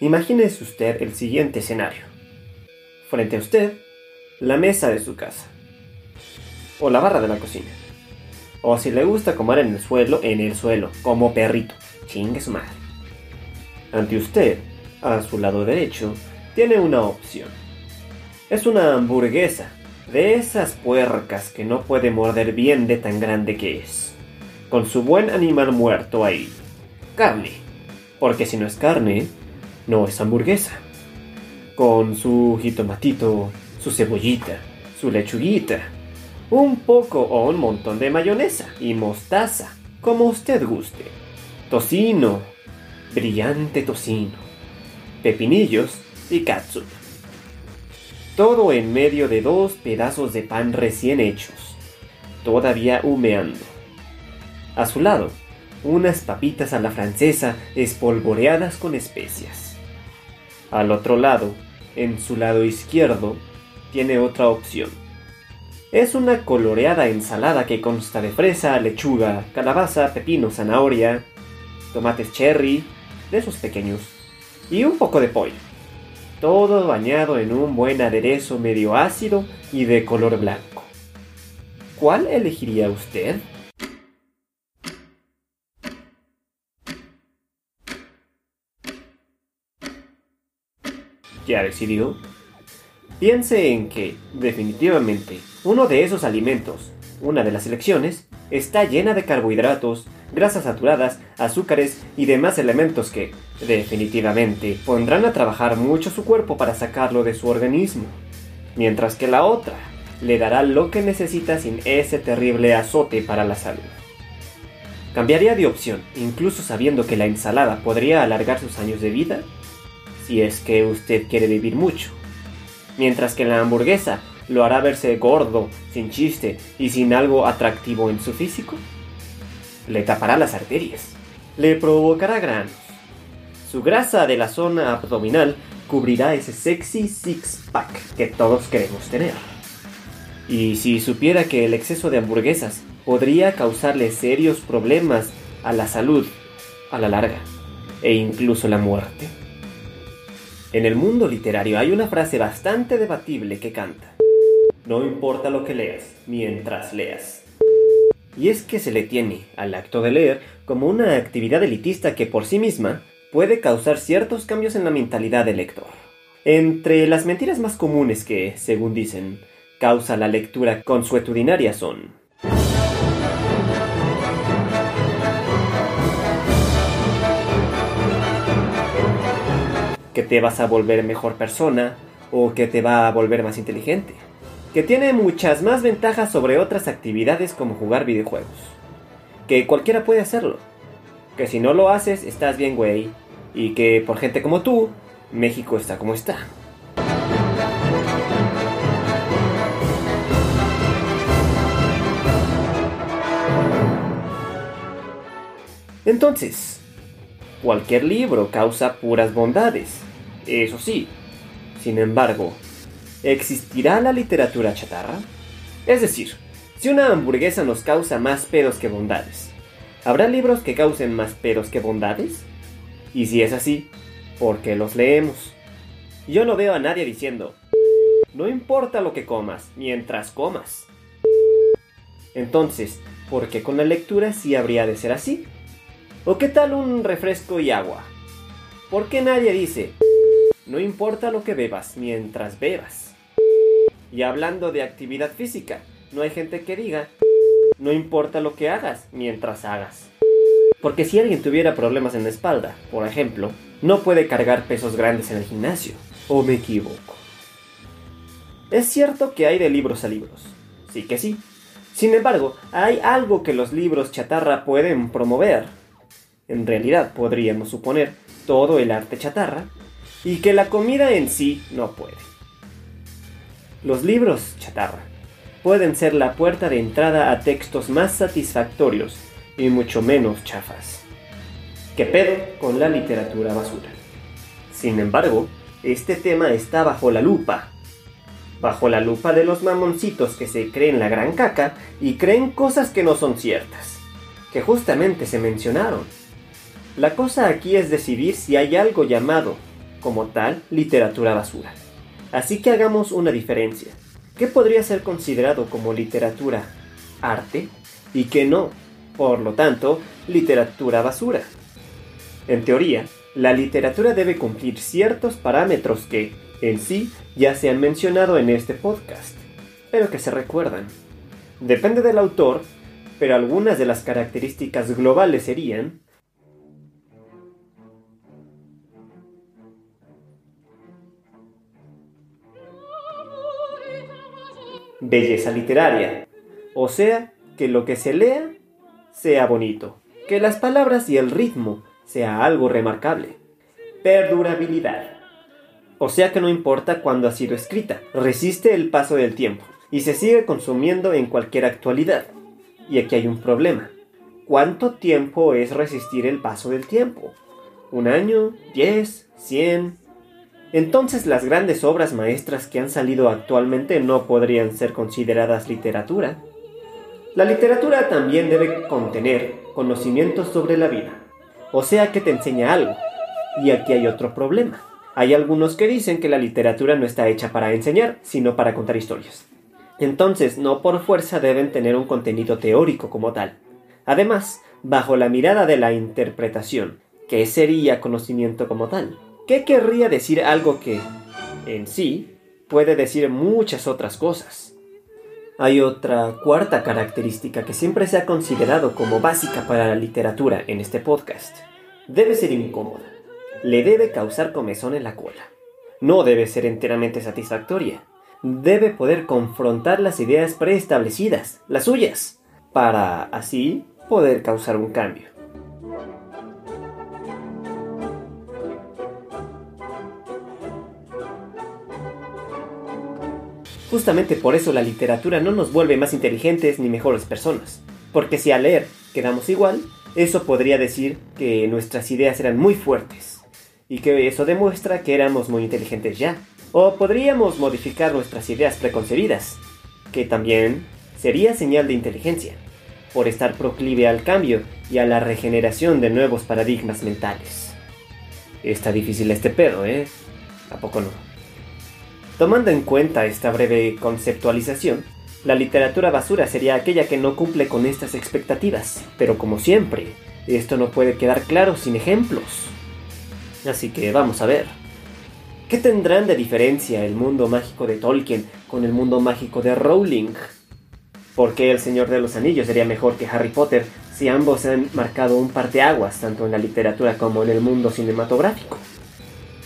Imagínese usted el siguiente escenario. Frente a usted, la mesa de su casa. O la barra de la cocina. O si le gusta comer en el suelo, en el suelo, como perrito. Chingue su madre. Ante usted, a su lado derecho, tiene una opción. Es una hamburguesa, de esas puercas que no puede morder bien de tan grande que es. Con su buen animal muerto ahí. Carne. Porque si no es carne, no es hamburguesa. Con su jitomatito, su cebollita, su lechuguita, un poco o un montón de mayonesa y mostaza, como usted guste. Tocino, brillante tocino, pepinillos y catsup. Todo en medio de dos pedazos de pan recién hechos, todavía humeando. A su lado, unas papitas a la francesa espolvoreadas con especias. Al otro lado, en su lado izquierdo, tiene otra opción. Es una coloreada ensalada que consta de fresa, lechuga, calabaza, pepino, zanahoria, tomates cherry, de esos pequeños, y un poco de pollo. Todo bañado en un buen aderezo medio ácido y de color blanco. ¿Cuál elegiría usted? ¿Ya decidió? Piense en que, definitivamente, uno de esos alimentos, una de las elecciones, está llena de carbohidratos, grasas saturadas, azúcares y demás elementos que, definitivamente, pondrán a trabajar mucho su cuerpo para sacarlo de su organismo, mientras que la otra le dará lo que necesita sin ese terrible azote para la salud. ¿Cambiaría de opción, incluso sabiendo que la ensalada podría alargar sus años de vida? Si es que usted quiere vivir mucho. Mientras que la hamburguesa lo hará verse gordo, sin chiste y sin algo atractivo en su físico. Le tapará las arterias, le provocará granos. Su grasa de la zona abdominal cubrirá ese sexy six-pack que todos queremos tener. Y si supiera que el exceso de hamburguesas podría causarle serios problemas a la salud a la larga, e incluso la muerte. En el mundo literario hay una frase bastante debatible que canta. No importa lo que leas, mientras leas. Y es que se le tiene al acto de leer como una actividad elitista que por sí misma puede causar ciertos cambios en la mentalidad del lector. Entre las mentiras más comunes que, según dicen, causa la lectura consuetudinaria son que te vas a volver mejor persona o que te va a volver más inteligente. Que tiene muchas más ventajas sobre otras actividades como jugar videojuegos. Que cualquiera puede hacerlo. Que si no lo haces, estás bien, güey. Y que por gente como tú, México está como está. Entonces, cualquier libro causa puras bondades. Eso sí. Sin embargo, ¿existirá la literatura chatarra? Es decir, si una hamburguesa nos causa más pedos que bondades, ¿habrá libros que causen más pedos que bondades? Y si es así, ¿por qué los leemos? Yo no veo a nadie diciendo, no importa lo que comas, mientras comas. Entonces, ¿por qué con la lectura sí habría de ser así? ¿O qué tal un refresco y agua? ¿Por qué nadie dice, no importa lo que bebas mientras bebas. Y hablando de actividad física, no hay gente que diga, no importa lo que hagas mientras hagas. Porque si alguien tuviera problemas en la espalda, por ejemplo, no puede cargar pesos grandes en el gimnasio. ¿O me equivoco? Es cierto que hay de libros a libros. Sí que sí. Sin embargo, hay algo que los libros chatarra pueden promover. En realidad podríamos suponer todo el arte chatarra y que la comida en sí no puede. Los libros chatarra pueden ser la puerta de entrada a textos más satisfactorios y mucho menos chafas. ¿Qué pedo con la literatura basura? Sin embargo, este tema está bajo la lupa. Bajo la lupa de los mamoncitos que se creen la gran caca y creen cosas que no son ciertas, que justamente se mencionaron. La cosa aquí es decidir si hay algo llamado, como tal, literatura basura. Así que hagamos una diferencia. ¿Qué podría ser considerado como literatura arte y qué no? Por lo tanto, literatura basura. En teoría, la literatura debe cumplir ciertos parámetros que, en sí, ya se han mencionado en este podcast, pero que se recuerdan. Depende del autor, pero algunas de las características globales serían belleza literaria, o sea, que lo que se lea sea bonito, que las palabras y el ritmo sea algo remarcable. Perdurabilidad. O sea que no importa cuándo ha sido escrita, resiste el paso del tiempo y se sigue consumiendo en cualquier actualidad. Y aquí hay un problema. ¿Cuánto tiempo es resistir el paso del tiempo? ¿Un año? ¿Diez? ¿Cien? Entonces las grandes obras maestras que han salido actualmente no podrían ser consideradas literatura. La literatura también debe contener conocimientos sobre la vida, o sea que te enseña algo. Y aquí hay otro problema. Hay algunos que dicen que la literatura no está hecha para enseñar, sino para contar historias. Entonces, no por fuerza deben tener un contenido teórico como tal. Además, bajo la mirada de la interpretación, ¿qué sería conocimiento como tal? ¿Qué querría decir algo que, en sí, puede decir muchas otras cosas? Hay otra cuarta característica que siempre se ha considerado como básica para la literatura en este podcast. Debe ser incómoda. Le debe causar comezón en la cola. No debe ser enteramente satisfactoria. Debe poder confrontar las ideas preestablecidas, las suyas, para así poder causar un cambio. Justamente por eso la literatura no nos vuelve más inteligentes ni mejores personas. Porque si al leer quedamos igual, eso podría decir que nuestras ideas eran muy fuertes. Y que eso demuestra que éramos muy inteligentes ya. O podríamos modificar nuestras ideas preconcebidas, que también sería señal de inteligencia, por estar proclive al cambio y a la regeneración de nuevos paradigmas mentales. Está difícil este pedo, ¿eh? ¿A poco no? Tomando en cuenta esta breve conceptualización, la literatura basura sería aquella que no cumple con estas expectativas, pero como siempre, esto no puede quedar claro sin ejemplos. Así que vamos a ver. ¿Qué tendrán de diferencia el mundo mágico de Tolkien con el mundo mágico de Rowling? ¿Por qué El Señor de los Anillos sería mejor que Harry Potter si ambos han marcado un parteaguas tanto en la literatura como en el mundo cinematográfico?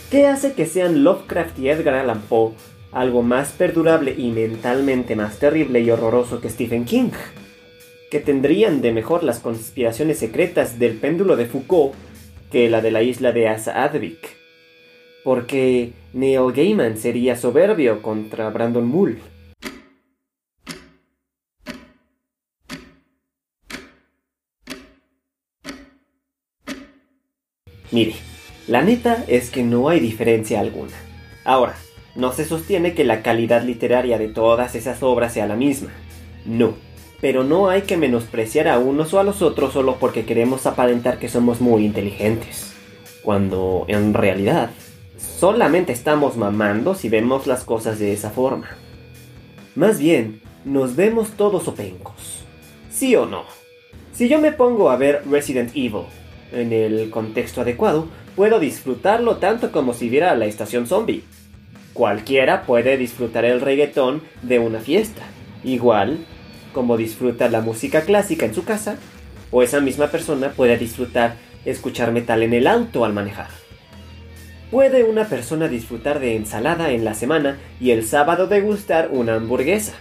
¿Qué hace que sean Lovecraft y Edgar Allan Poe algo más perdurable y mentalmente más terrible y horroroso que Stephen King? ¿Qué tendrían de mejor las conspiraciones secretas del péndulo de Foucault que la de la isla de Asa Advik? Porque Neil Gaiman sería soberbio contra Brandon Mull. Mire, la neta es que no hay diferencia alguna. Ahora, no se sostiene que la calidad literaria de todas esas obras sea la misma. No. Pero no hay que menospreciar a unos o a los otros solo porque queremos aparentar que somos muy inteligentes. Cuando, en realidad, solamente estamos mamando si vemos las cosas de esa forma. Más bien, nos vemos todos opencos. ¿Sí o no? Si yo me pongo a ver Resident Evil en el contexto adecuado, puedo disfrutarlo tanto como si viera la estación zombie. Cualquiera puede disfrutar el reggaetón de una fiesta, igual como disfruta la música clásica en su casa, o esa misma persona puede disfrutar escuchar metal en el auto al manejar. Puede una persona disfrutar de ensalada en la semana y el sábado degustar una hamburguesa.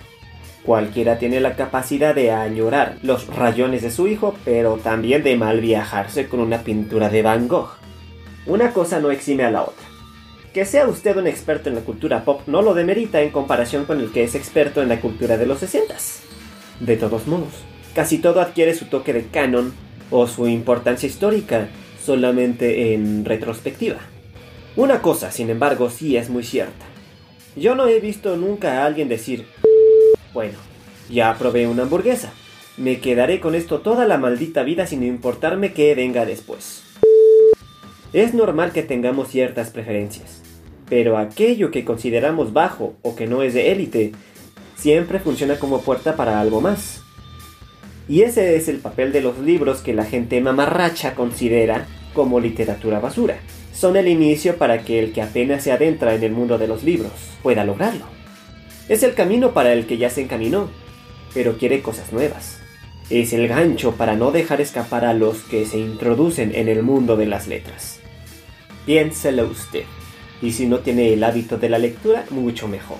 Cualquiera tiene la capacidad de añorar los rayones de su hijo, pero también de mal viajarse con una pintura de Van Gogh. Una cosa no exime a la otra. que sea usted un experto en la cultura pop no lo demerita en comparación con el que es experto en la cultura de los 60 De todos modos, casi todo adquiere su toque de canon o su importancia histórica solamente en retrospectiva. Una cosa, sin embargo, sí es muy cierta. Yo no he visto nunca a alguien decir, bueno, ya probé una hamburguesa, me quedaré con esto toda la maldita vida sin importarme qué venga después. Es normal que tengamos ciertas preferencias, pero aquello que consideramos bajo o que no es de élite siempre funciona como puerta para algo más. Y ese es el papel de los libros que la gente mamarracha considera como literatura basura. Son el inicio para que el que apenas se adentra en el mundo de los libros pueda lograrlo. Es el camino para el que ya se encaminó, pero quiere cosas nuevas. Es el gancho para no dejar escapar a los que se introducen en el mundo de las letras. Piénselo usted. Y si no tiene el hábito de la lectura, mucho mejor.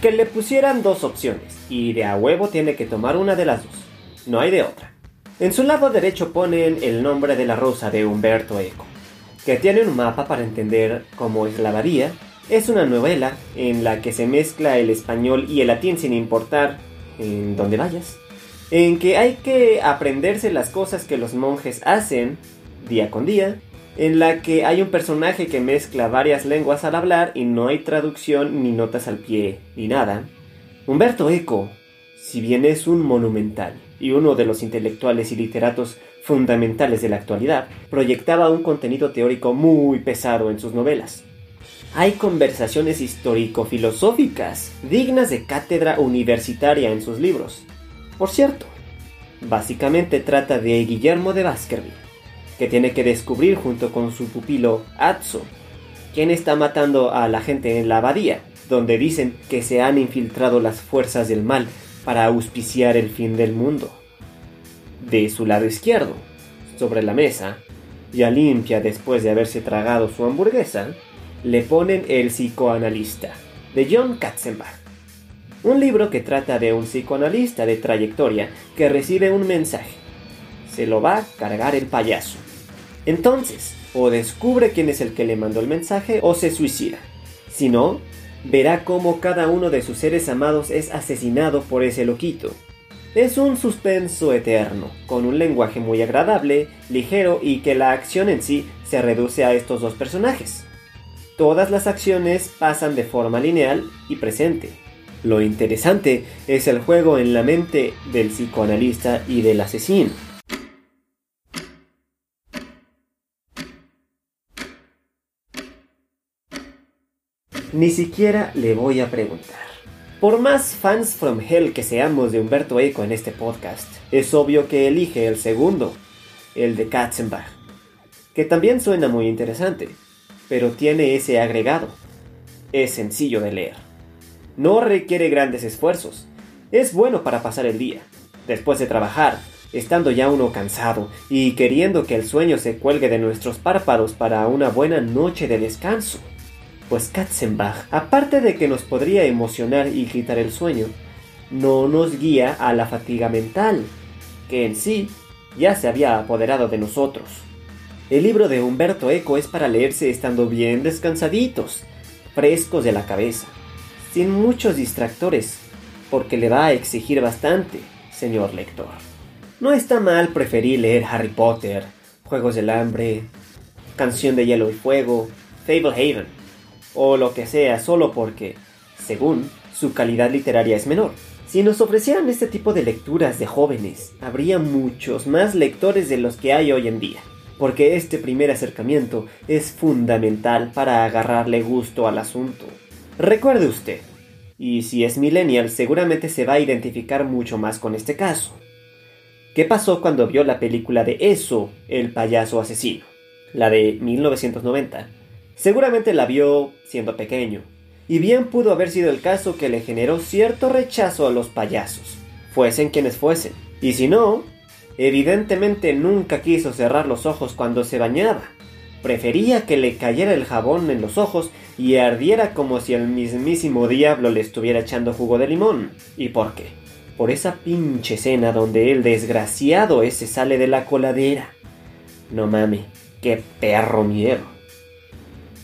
Que le pusieran dos opciones, y de a huevo tiene que tomar una de las dos. No hay de otra. En su lado derecho ponen el nombre de la rosa de Humberto Eco, que tiene un mapa para entender cómo es la abadía. Es una novela en la que se mezcla el español y el latín sin importar en dónde vayas. En que hay que aprenderse las cosas que los monjes hacen día con día en la que hay un personaje que mezcla varias lenguas al hablar y no hay traducción ni notas al pie ni nada. Humberto Eco, si bien es un monumental y uno de los intelectuales y literatos fundamentales de la actualidad, proyectaba un contenido teórico muy pesado en sus novelas. Hay conversaciones histórico-filosóficas dignas de cátedra universitaria en sus libros. Por cierto, básicamente trata de Guillermo de Baskerville que tiene que descubrir junto con su pupilo Atso, quién está matando a la gente en la abadía, donde dicen que se han infiltrado las fuerzas del mal para auspiciar el fin del mundo. De su lado izquierdo, sobre la mesa, ya limpia después de haberse tragado su hamburguesa, le ponen El psicoanalista, de John Katzenbach. Un libro que trata de un psicoanalista de trayectoria que recibe un mensaje. Se lo va a cargar el payaso. Entonces, o descubre quién es el que le mandó el mensaje o se suicida. Si no, verá cómo cada uno de sus seres amados es asesinado por ese loquito. Es un suspenso eterno, con un lenguaje muy agradable, ligero y que la acción en sí se reduce a estos dos personajes. Todas las acciones pasan de forma lineal y presente. Lo interesante es el juego en la mente del psicoanalista y del asesino. Ni siquiera le voy a preguntar. Por más fans from hell que seamos de Humberto Eco en este podcast, es obvio que elige el segundo, el de Katzenbach, que también suena muy interesante, pero tiene ese agregado. Es sencillo de leer. No requiere grandes esfuerzos. Es bueno para pasar el día, después de trabajar, estando ya uno cansado y queriendo que el sueño se cuelgue de nuestros párpados para una buena noche de descanso. Pues Katzenbach, aparte de que nos podría emocionar y quitar el sueño, no nos guía a la fatiga mental, que en sí ya se había apoderado de nosotros. El libro de Humberto Eco es para leerse estando bien descansaditos, frescos de la cabeza, sin muchos distractores, porque le va a exigir bastante, señor lector. No está mal preferir leer Harry Potter, Juegos del Hambre, Canción de Hielo y Fuego, Fable Haven, o lo que sea solo porque, según, su calidad literaria es menor. Si nos ofrecieran este tipo de lecturas de jóvenes, habría muchos más lectores de los que hay hoy en día, porque este primer acercamiento es fundamental para agarrarle gusto al asunto. Recuerde usted, y si es millennial seguramente se va a identificar mucho más con este caso. ¿Qué pasó cuando vio la película de Eso, el payaso asesino? La de 1990 Seguramente la vio siendo pequeño, y bien pudo haber sido el caso que le generó cierto rechazo a los payasos, fuesen quienes fuesen. Y si no, evidentemente nunca quiso cerrar los ojos cuando se bañaba. Prefería que le cayera el jabón en los ojos y ardiera como si el mismísimo diablo le estuviera echando jugo de limón. ¿Y por qué? Por esa pinche escena donde el desgraciado ese sale de la coladera. No mame, qué perro miedo.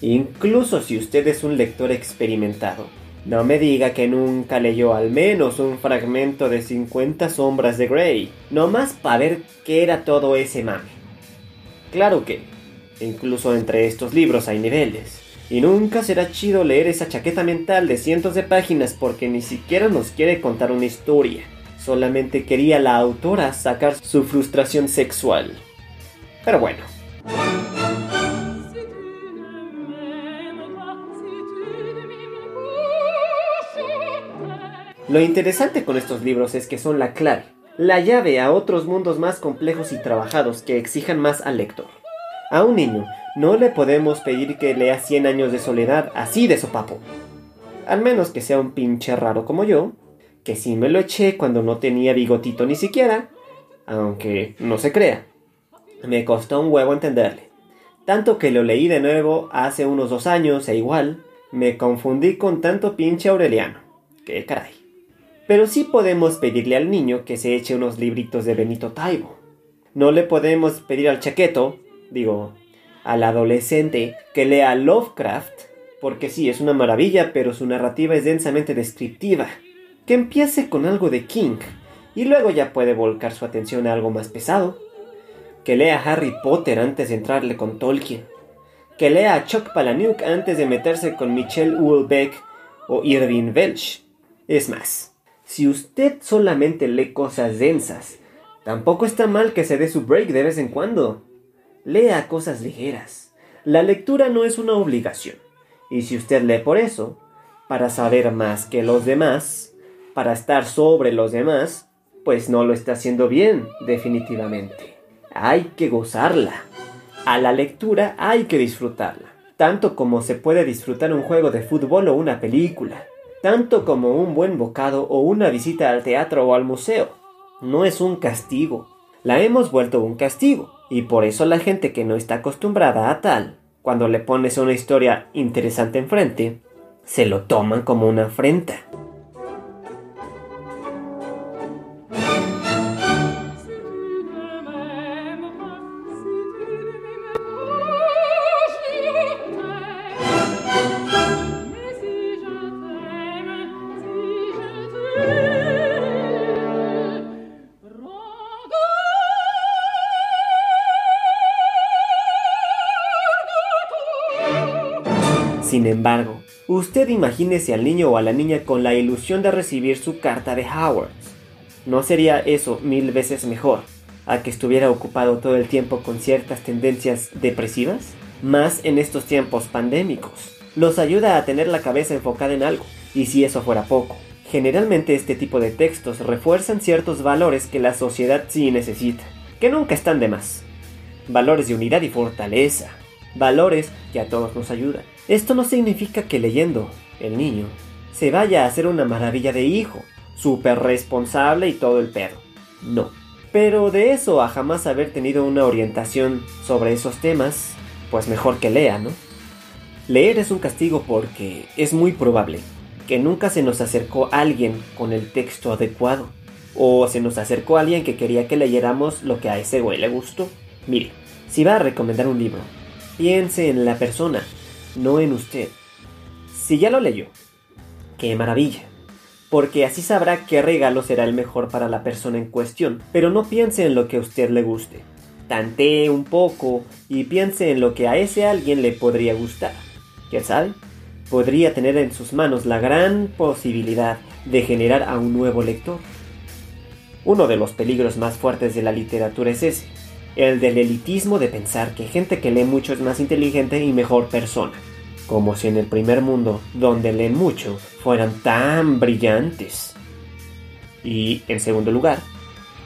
Incluso si usted es un lector experimentado, no me diga que nunca leyó al menos un fragmento de 50 sombras de Grey, nomás para ver qué era todo ese mame. Claro que, incluso entre estos libros hay niveles, y nunca será chido leer esa chaqueta mental de cientos de páginas porque ni siquiera nos quiere contar una historia, solamente quería la autora sacar su frustración sexual. Pero bueno. Lo interesante con estos libros es que son la clave, la llave a otros mundos más complejos y trabajados que exijan más al lector. A un niño no le podemos pedir que lea Cien años de soledad así de sopapo. Al menos que sea un pinche raro como yo, que sí me lo eché cuando no tenía bigotito ni siquiera, aunque no se crea. Me costó un huevo entenderle. Tanto que lo leí de nuevo hace unos dos años e igual me confundí con tanto pinche Aureliano. ¡Qué caray! Pero sí podemos pedirle al niño que se eche unos libritos de Benito Taibo. No le podemos pedir al chaqueto, digo, al adolescente, que lea Lovecraft, porque sí, es una maravilla, pero su narrativa es densamente descriptiva. Que empiece con algo de King, y luego ya puede volcar su atención a algo más pesado. Que lea Harry Potter antes de entrarle con Tolkien. Que lea Chuck Palahniuk antes de meterse con Michelle Houellebecq o Irving Welsh. Es más, si usted solamente lee cosas densas, tampoco está mal que se dé su break de vez en cuando. Lea cosas ligeras. La lectura no es una obligación. Y si usted lee por eso, para saber más que los demás, para estar sobre los demás, pues no lo está haciendo bien, definitivamente. Hay que gozarla. A la lectura hay que disfrutarla, tanto como se puede disfrutar un juego de fútbol o una película tanto como un buen bocado o una visita al teatro o al museo. No es un castigo. La hemos vuelto un castigo, y por eso la gente que no está acostumbrada a tal, cuando le pones una historia interesante enfrente, se lo toman como una afrenta. Embargo, usted imagínese al niño o a la niña con la ilusión de recibir su carta de Howard. ¿No sería eso mil veces mejor a que estuviera ocupado todo el tiempo con ciertas tendencias depresivas? Más en estos tiempos pandémicos. Nos ayuda a tener la cabeza enfocada en algo. Y si eso fuera poco, generalmente este tipo de textos refuerzan ciertos valores que la sociedad sí necesita, que nunca están de más. Valores de unidad y fortaleza. Valores que a todos nos ayudan. Esto no significa que leyendo, el niño, se vaya a ser una maravilla de hijo, súper responsable y todo el perro. No. Pero de eso a jamás haber tenido una orientación sobre esos temas, pues mejor que lea, ¿no? Leer es un castigo porque es muy probable que nunca se nos acercó alguien con el texto adecuado. O se nos acercó alguien que quería que leyéramos lo que a ese güey le gustó. Mire, si va a recomendar un libro, piense en la persona, no en usted. Si ya lo leyó, qué maravilla, porque así sabrá qué regalo será el mejor para la persona en cuestión, pero no piense en lo que a usted le guste. Tantee un poco y piense en lo que a ese alguien le podría gustar. ¿Quién sabe? Podría tener en sus manos la gran posibilidad de generar a un nuevo lector. Uno de los peligros más fuertes de la literatura es ese, el del elitismo de pensar que gente que lee mucho es más inteligente y mejor persona, como si en el primer mundo, donde leen mucho, fueran tan brillantes. Y, en segundo lugar,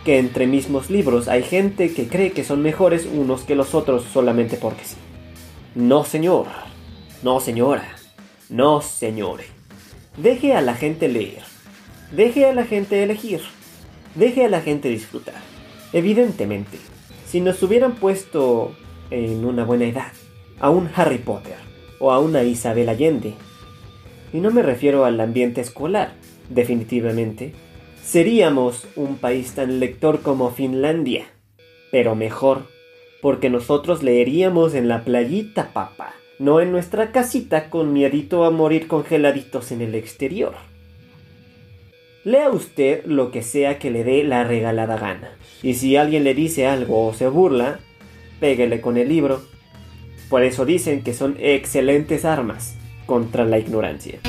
que entre mismos libros hay gente que cree que son mejores unos que los otros solamente porque sí. No, señor. No, señora. No, señore. Deje a la gente leer. Deje a la gente elegir. Deje a la gente disfrutar. Evidentemente, si nos hubieran puesto en una buena edad a un Harry Potter o a una Isabel Allende, y no me refiero al ambiente escolar, definitivamente, seríamos un país tan lector como Finlandia, pero mejor, porque nosotros leeríamos en la playita, papá. no en nuestra casita con miedito a morir congeladitos en el exterior. Lea usted lo que sea que le dé la regalada gana. Y si alguien le dice algo o se burla, péguele con el libro. Por eso dicen que son excelentes armas contra la ignorancia.